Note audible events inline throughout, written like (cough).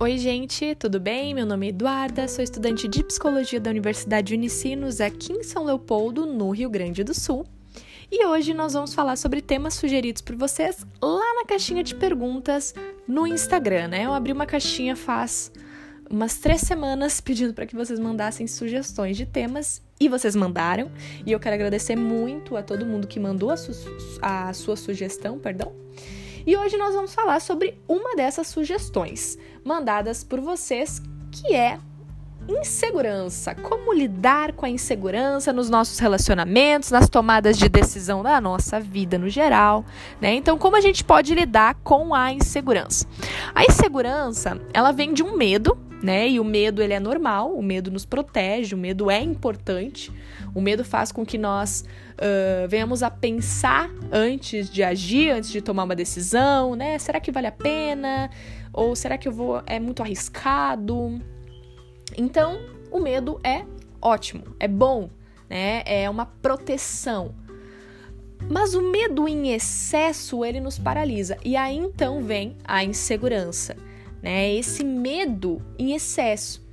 Oi, gente, tudo bem? Meu nome é Eduarda, sou estudante de psicologia da Universidade Unicinos aqui em São Leopoldo, no Rio Grande do Sul. E hoje nós vamos falar sobre temas sugeridos por vocês lá na caixinha de perguntas no Instagram, né? Eu abri uma caixinha faz umas três semanas (laughs) pedindo para que vocês mandassem sugestões de temas e vocês mandaram. E eu quero agradecer muito a todo mundo que mandou a, su a sua sugestão, perdão. E hoje nós vamos falar sobre uma dessas sugestões mandadas por vocês, que é insegurança. Como lidar com a insegurança nos nossos relacionamentos, nas tomadas de decisão da nossa vida no geral, né? Então, como a gente pode lidar com a insegurança? A insegurança, ela vem de um medo, né? E o medo ele é normal, o medo nos protege, o medo é importante. O medo faz com que nós uh, venhamos a pensar antes de agir, antes de tomar uma decisão, né? Será que vale a pena? Ou será que eu vou é muito arriscado? Então, o medo é ótimo, é bom, né? É uma proteção. Mas o medo em excesso, ele nos paralisa. E aí então vem a insegurança né? Esse medo em excesso.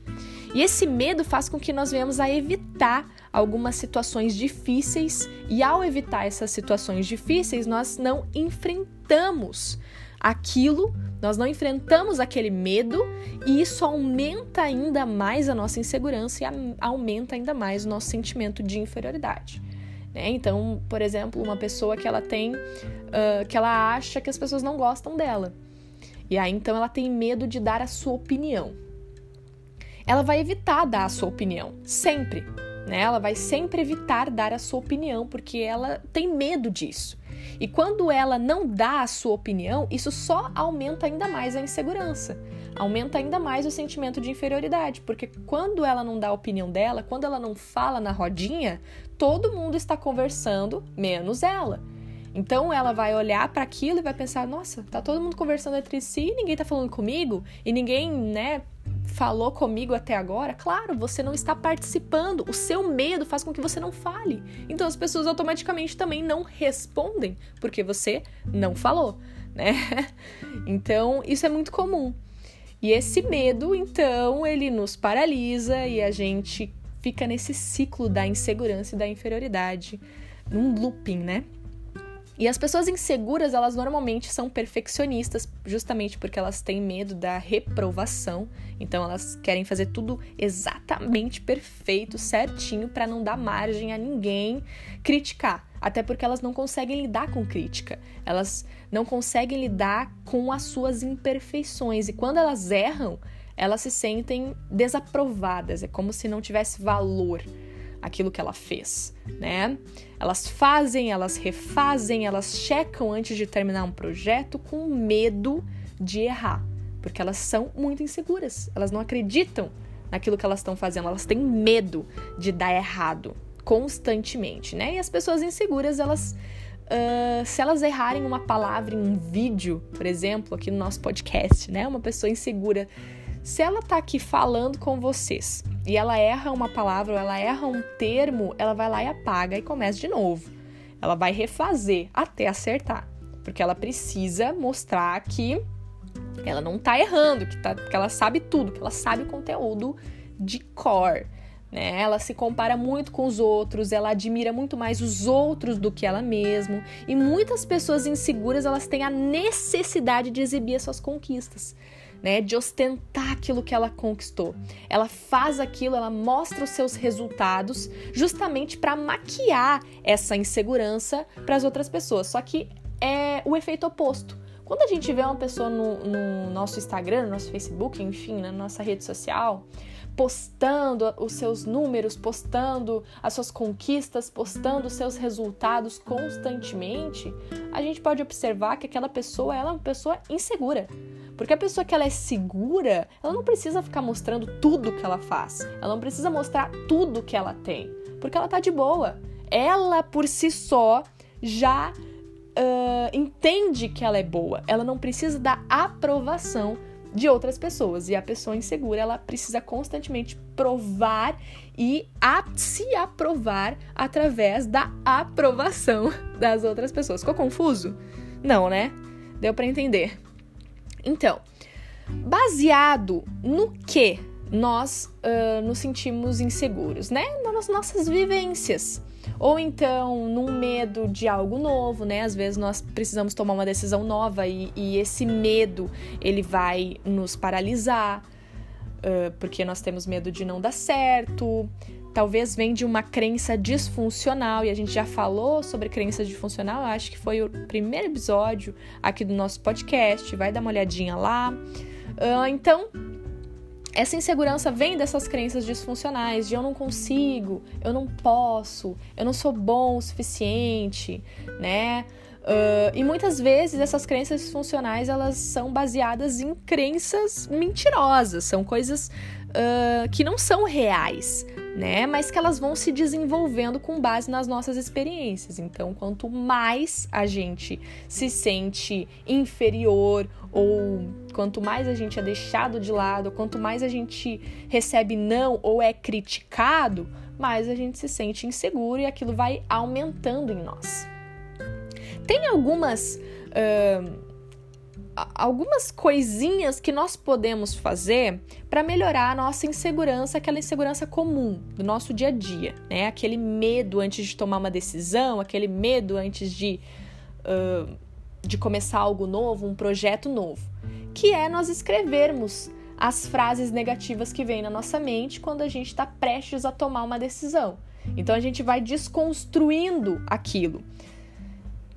E esse medo faz com que nós venhamos a evitar algumas situações difíceis, e ao evitar essas situações difíceis, nós não enfrentamos aquilo, nós não enfrentamos aquele medo, e isso aumenta ainda mais a nossa insegurança e aumenta ainda mais o nosso sentimento de inferioridade. Né? Então, por exemplo, uma pessoa que ela tem, uh, que ela acha que as pessoas não gostam dela. E aí então ela tem medo de dar a sua opinião. Ela vai evitar dar a sua opinião, sempre. Né? Ela vai sempre evitar dar a sua opinião porque ela tem medo disso. E quando ela não dá a sua opinião, isso só aumenta ainda mais a insegurança, aumenta ainda mais o sentimento de inferioridade, porque quando ela não dá a opinião dela, quando ela não fala na rodinha, todo mundo está conversando, menos ela. Então ela vai olhar para aquilo e vai pensar: nossa, tá todo mundo conversando entre si, e ninguém tá falando comigo e ninguém, né, falou comigo até agora. Claro, você não está participando. O seu medo faz com que você não fale. Então as pessoas automaticamente também não respondem porque você não falou, (laughs) né? Então isso é muito comum. E esse medo, então, ele nos paralisa e a gente fica nesse ciclo da insegurança e da inferioridade, num looping, né? E as pessoas inseguras, elas normalmente são perfeccionistas, justamente porque elas têm medo da reprovação. Então elas querem fazer tudo exatamente perfeito, certinho, para não dar margem a ninguém criticar. Até porque elas não conseguem lidar com crítica. Elas não conseguem lidar com as suas imperfeições. E quando elas erram, elas se sentem desaprovadas. É como se não tivesse valor aquilo que ela fez, né? Elas fazem, elas refazem, elas checam antes de terminar um projeto com medo de errar, porque elas são muito inseguras, elas não acreditam naquilo que elas estão fazendo, elas têm medo de dar errado constantemente, né? E as pessoas inseguras, elas Uh, se elas errarem uma palavra em um vídeo, por exemplo, aqui no nosso podcast, né? Uma pessoa insegura se ela tá aqui falando com vocês e ela erra uma palavra ou ela erra um termo, ela vai lá e apaga e começa de novo. Ela vai refazer até acertar, porque ela precisa mostrar que ela não tá errando, que, tá, que ela sabe tudo, que ela sabe o conteúdo de cor. Né? Ela se compara muito com os outros, ela admira muito mais os outros do que ela mesma. E muitas pessoas inseguras elas têm a necessidade de exibir as suas conquistas né, de ostentar aquilo que ela conquistou. Ela faz aquilo, ela mostra os seus resultados justamente para maquiar essa insegurança para as outras pessoas. Só que é o efeito oposto. Quando a gente vê uma pessoa no, no nosso Instagram, no nosso Facebook, enfim, na nossa rede social, postando os seus números, postando as suas conquistas, postando os seus resultados constantemente, a gente pode observar que aquela pessoa ela é uma pessoa insegura. Porque a pessoa que ela é segura, ela não precisa ficar mostrando tudo que ela faz. Ela não precisa mostrar tudo que ela tem. Porque ela tá de boa. Ela por si só já uh, entende que ela é boa. Ela não precisa da aprovação de outras pessoas. E a pessoa insegura, ela precisa constantemente provar e se aprovar através da aprovação (laughs) das outras pessoas. Ficou confuso? Não, né? Deu para entender. Então, Baseado no que nós uh, nos sentimos inseguros, né? Nas nossas vivências. Ou então num medo de algo novo, né? Às vezes nós precisamos tomar uma decisão nova e, e esse medo ele vai nos paralisar, uh, porque nós temos medo de não dar certo. Talvez vem de uma crença disfuncional, e a gente já falou sobre crença disfuncional, acho que foi o primeiro episódio aqui do nosso podcast, vai dar uma olhadinha lá. Uh, então, essa insegurança vem dessas crenças disfuncionais, de eu não consigo, eu não posso, eu não sou bom o suficiente, né? Uh, e muitas vezes essas crenças disfuncionais elas são baseadas em crenças mentirosas, são coisas uh, que não são reais, né? Mas que elas vão se desenvolvendo com base nas nossas experiências. Então, quanto mais a gente se sente inferior ou quanto mais a gente é deixado de lado, quanto mais a gente recebe não ou é criticado, mais a gente se sente inseguro e aquilo vai aumentando em nós. Tem algumas uh, algumas coisinhas que nós podemos fazer para melhorar a nossa insegurança, aquela insegurança comum do nosso dia a dia, né? Aquele medo antes de tomar uma decisão, aquele medo antes de, uh, de começar algo novo, um projeto novo, que é nós escrevermos as frases negativas que vêm na nossa mente quando a gente está prestes a tomar uma decisão. Então a gente vai desconstruindo aquilo.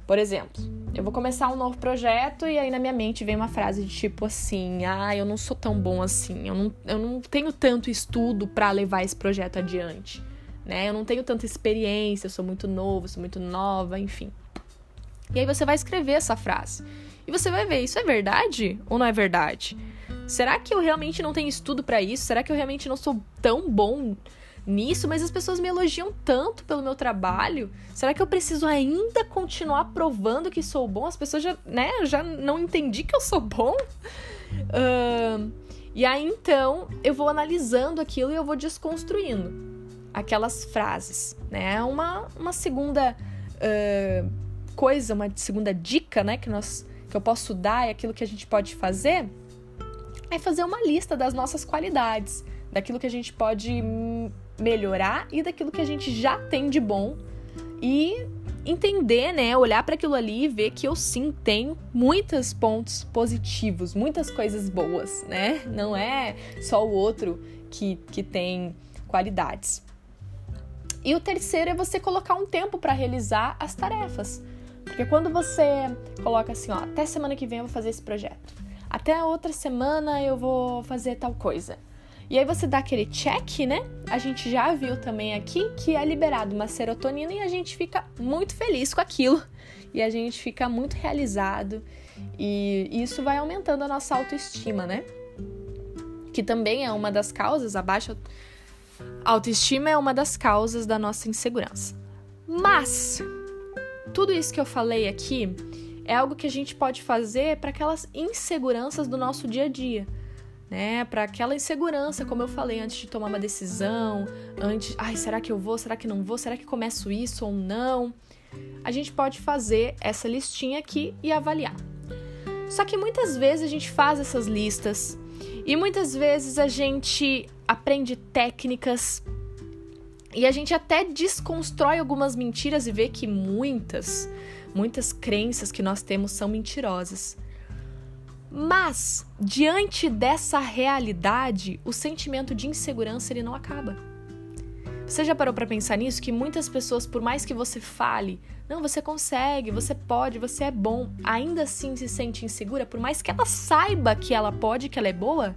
Por exemplo, eu vou começar um novo projeto e aí na minha mente vem uma frase de tipo assim: ah, eu não sou tão bom assim, eu não, eu não tenho tanto estudo para levar esse projeto adiante, né? Eu não tenho tanta experiência, eu sou muito novo, sou muito nova, enfim. E aí você vai escrever essa frase. E você vai ver, isso é verdade ou não é verdade? Será que eu realmente não tenho estudo para isso? Será que eu realmente não sou tão bom nisso, mas as pessoas me elogiam tanto pelo meu trabalho. Será que eu preciso ainda continuar provando que sou bom? As pessoas já, né, já não entendi que eu sou bom. Uh, e aí então eu vou analisando aquilo e eu vou desconstruindo aquelas frases, né? Uma, uma segunda uh, coisa, uma segunda dica, né, que nós que eu posso dar e aquilo que a gente pode fazer é fazer uma lista das nossas qualidades, daquilo que a gente pode melhorar e daquilo que a gente já tem de bom e entender, né, olhar para aquilo ali e ver que eu sim tenho muitos pontos positivos, muitas coisas boas, né? Não é só o outro que, que tem qualidades. E o terceiro é você colocar um tempo para realizar as tarefas. Porque quando você coloca assim, ó, até semana que vem eu vou fazer esse projeto. Até a outra semana eu vou fazer tal coisa. E aí você dá aquele check, né? A gente já viu também aqui que é liberado uma serotonina e a gente fica muito feliz com aquilo. E a gente fica muito realizado. E isso vai aumentando a nossa autoestima, né? Que também é uma das causas, a baixa autoestima é uma das causas da nossa insegurança. Mas tudo isso que eu falei aqui é algo que a gente pode fazer para aquelas inseguranças do nosso dia a dia né? Para aquela insegurança, como eu falei, antes de tomar uma decisão, antes, ai, será que eu vou? Será que não vou? Será que começo isso ou não? A gente pode fazer essa listinha aqui e avaliar. Só que muitas vezes a gente faz essas listas e muitas vezes a gente aprende técnicas e a gente até desconstrói algumas mentiras e vê que muitas, muitas crenças que nós temos são mentirosas. Mas, diante dessa realidade, o sentimento de insegurança ele não acaba. Você já parou para pensar nisso? Que muitas pessoas, por mais que você fale, não, você consegue, você pode, você é bom, ainda assim se sente insegura, por mais que ela saiba que ela pode, que ela é boa?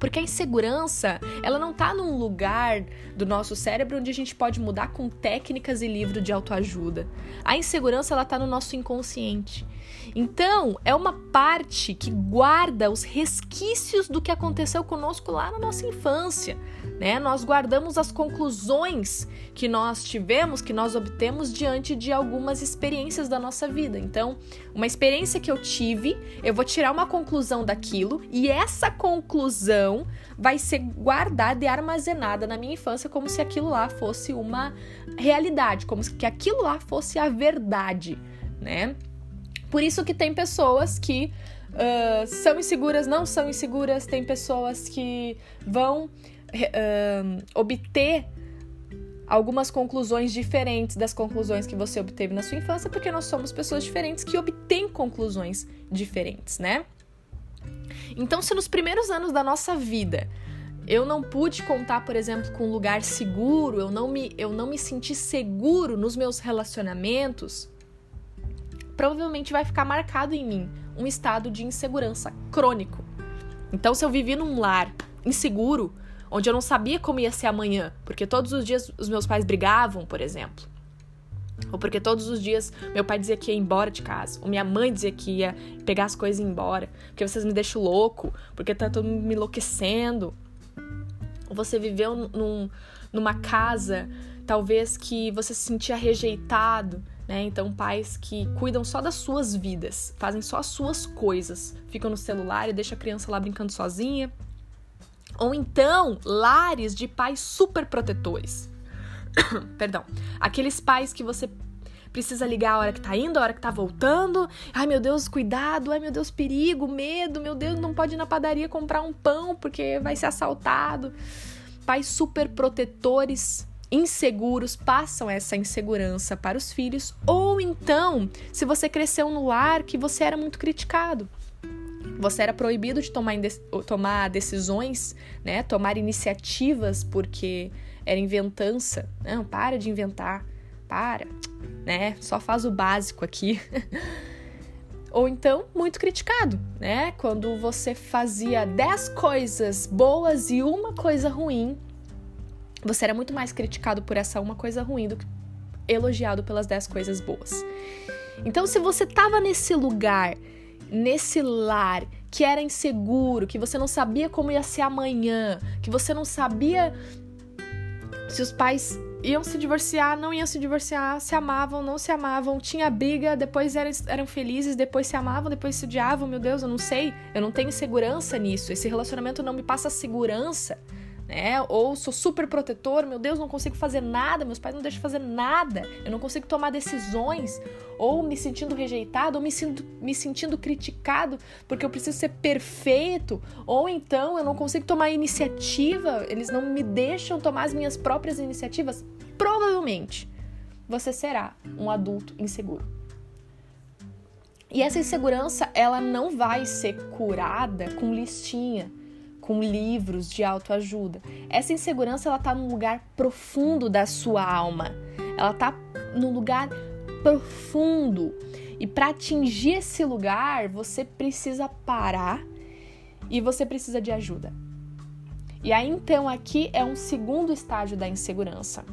Porque a insegurança, ela não tá num lugar do nosso cérebro onde a gente pode mudar com técnicas e livro de autoajuda. A insegurança, ela tá no nosso inconsciente. Então, é uma parte que guarda os resquícios do que aconteceu conosco lá na nossa infância, né? Nós guardamos as conclusões que nós tivemos, que nós obtemos diante de algumas experiências da nossa vida. Então, uma experiência que eu tive, eu vou tirar uma conclusão daquilo e essa conclusão vai ser guardada e armazenada na minha infância como se aquilo lá fosse uma realidade, como se aquilo lá fosse a verdade, né? Por isso que tem pessoas que uh, são inseguras, não são inseguras, tem pessoas que vão uh, obter algumas conclusões diferentes das conclusões que você obteve na sua infância, porque nós somos pessoas diferentes que obtêm conclusões diferentes, né? Então, se nos primeiros anos da nossa vida eu não pude contar, por exemplo, com um lugar seguro, eu não me, eu não me senti seguro nos meus relacionamentos, provavelmente vai ficar marcado em mim um estado de insegurança crônico. Então, se eu vivi num lar inseguro, onde eu não sabia como ia ser amanhã, porque todos os dias os meus pais brigavam, por exemplo. Ou porque todos os dias meu pai dizia que ia embora de casa, ou minha mãe dizia que ia pegar as coisas e ir embora, porque vocês me deixam louco, porque tá todo mundo me enlouquecendo. Ou você viveu num, numa casa, talvez que você se sentia rejeitado, né? Então, pais que cuidam só das suas vidas, fazem só as suas coisas, ficam no celular e deixam a criança lá brincando sozinha, ou então, lares de pais super protetores. (coughs) Perdão. Aqueles pais que você precisa ligar a hora que tá indo, a hora que tá voltando. Ai, meu Deus, cuidado. Ai, meu Deus, perigo, medo. Meu Deus, não pode ir na padaria comprar um pão porque vai ser assaltado. Pais super protetores, inseguros, passam essa insegurança para os filhos. Ou então, se você cresceu no lar que você era muito criticado. Você era proibido de tomar, tomar decisões, né? Tomar iniciativas porque era inventança. Não, para de inventar. Para, né? Só faz o básico aqui. (laughs) Ou então, muito criticado, né? Quando você fazia 10 coisas boas e uma coisa ruim, você era muito mais criticado por essa uma coisa ruim do que elogiado pelas 10 coisas boas. Então, se você tava nesse lugar nesse lar que era inseguro, que você não sabia como ia ser amanhã, que você não sabia se os pais iam se divorciar, não iam se divorciar, se amavam, não se amavam, tinha briga, depois eram, eram felizes, depois se amavam, depois se odiavam, meu Deus, eu não sei, eu não tenho segurança nisso, esse relacionamento não me passa segurança né? Ou sou super protetor, meu Deus, não consigo fazer nada, meus pais não deixam fazer nada, eu não consigo tomar decisões, ou me sentindo rejeitado, ou me, sinto, me sentindo criticado porque eu preciso ser perfeito, ou então eu não consigo tomar iniciativa, eles não me deixam tomar as minhas próprias iniciativas. Provavelmente você será um adulto inseguro. E essa insegurança, ela não vai ser curada com listinha com livros de autoajuda. Essa insegurança ela tá num lugar profundo da sua alma. Ela tá num lugar profundo. E para atingir esse lugar, você precisa parar e você precisa de ajuda. E aí então aqui é um segundo estágio da insegurança.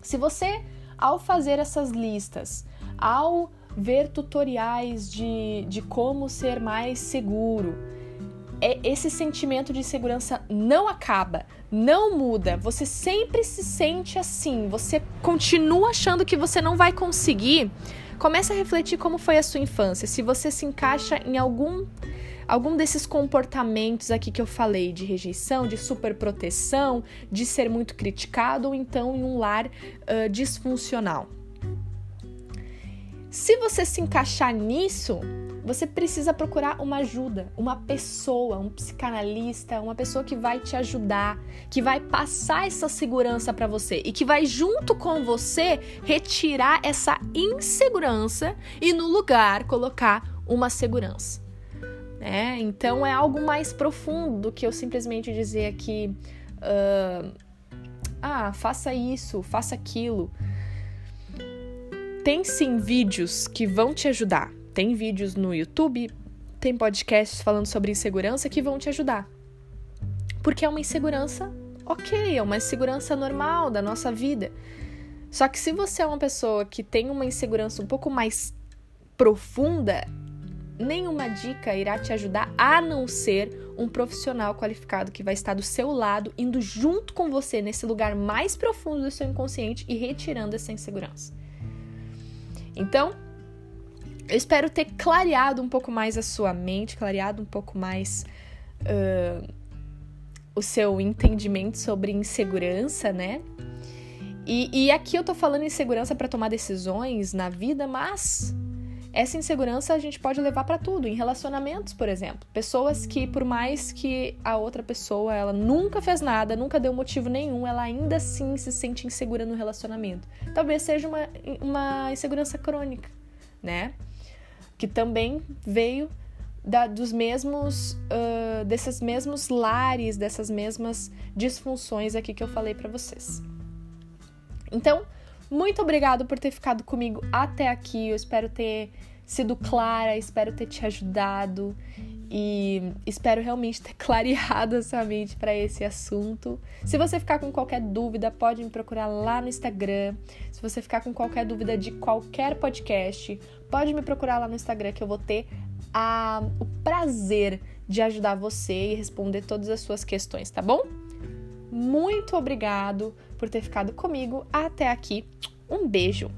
Se você ao fazer essas listas, ao ver tutoriais de, de como ser mais seguro, é, esse sentimento de insegurança não acaba, não muda. Você sempre se sente assim, você continua achando que você não vai conseguir. Comece a refletir como foi a sua infância, se você se encaixa em algum algum desses comportamentos aqui que eu falei, de rejeição, de superproteção, de ser muito criticado ou então em um lar uh, disfuncional. Se você se encaixar nisso, você precisa procurar uma ajuda, uma pessoa, um psicanalista, uma pessoa que vai te ajudar, que vai passar essa segurança para você e que vai junto com você retirar essa insegurança e no lugar colocar uma segurança. É, então é algo mais profundo do que eu simplesmente dizer aqui, uh, ah, faça isso, faça aquilo. Tem sim vídeos que vão te ajudar. Tem vídeos no YouTube, tem podcasts falando sobre insegurança que vão te ajudar. Porque é uma insegurança ok, é uma insegurança normal da nossa vida. Só que se você é uma pessoa que tem uma insegurança um pouco mais profunda, nenhuma dica irá te ajudar a não ser um profissional qualificado que vai estar do seu lado, indo junto com você nesse lugar mais profundo do seu inconsciente e retirando essa insegurança. Então, eu espero ter clareado um pouco mais a sua mente, clareado um pouco mais uh, o seu entendimento sobre insegurança, né? E, e aqui eu tô falando insegurança para tomar decisões na vida, mas essa insegurança a gente pode levar para tudo, em relacionamentos, por exemplo. Pessoas que, por mais que a outra pessoa ela nunca fez nada, nunca deu motivo nenhum, ela ainda assim se sente insegura no relacionamento. Talvez seja uma, uma insegurança crônica, né? Que também veio da, dos mesmos, uh, desses mesmos lares, dessas mesmas disfunções aqui que eu falei para vocês. Então, muito obrigado por ter ficado comigo até aqui. Eu espero ter sido clara, espero ter te ajudado e espero realmente ter (laughs) clareado a sua mente para esse assunto. Se você ficar com qualquer dúvida, pode me procurar lá no Instagram. Se você ficar com qualquer dúvida de qualquer podcast, pode me procurar lá no Instagram que eu vou ter a, o prazer de ajudar você e responder todas as suas questões, tá bom? Muito obrigado por ter ficado comigo até aqui. Um beijo!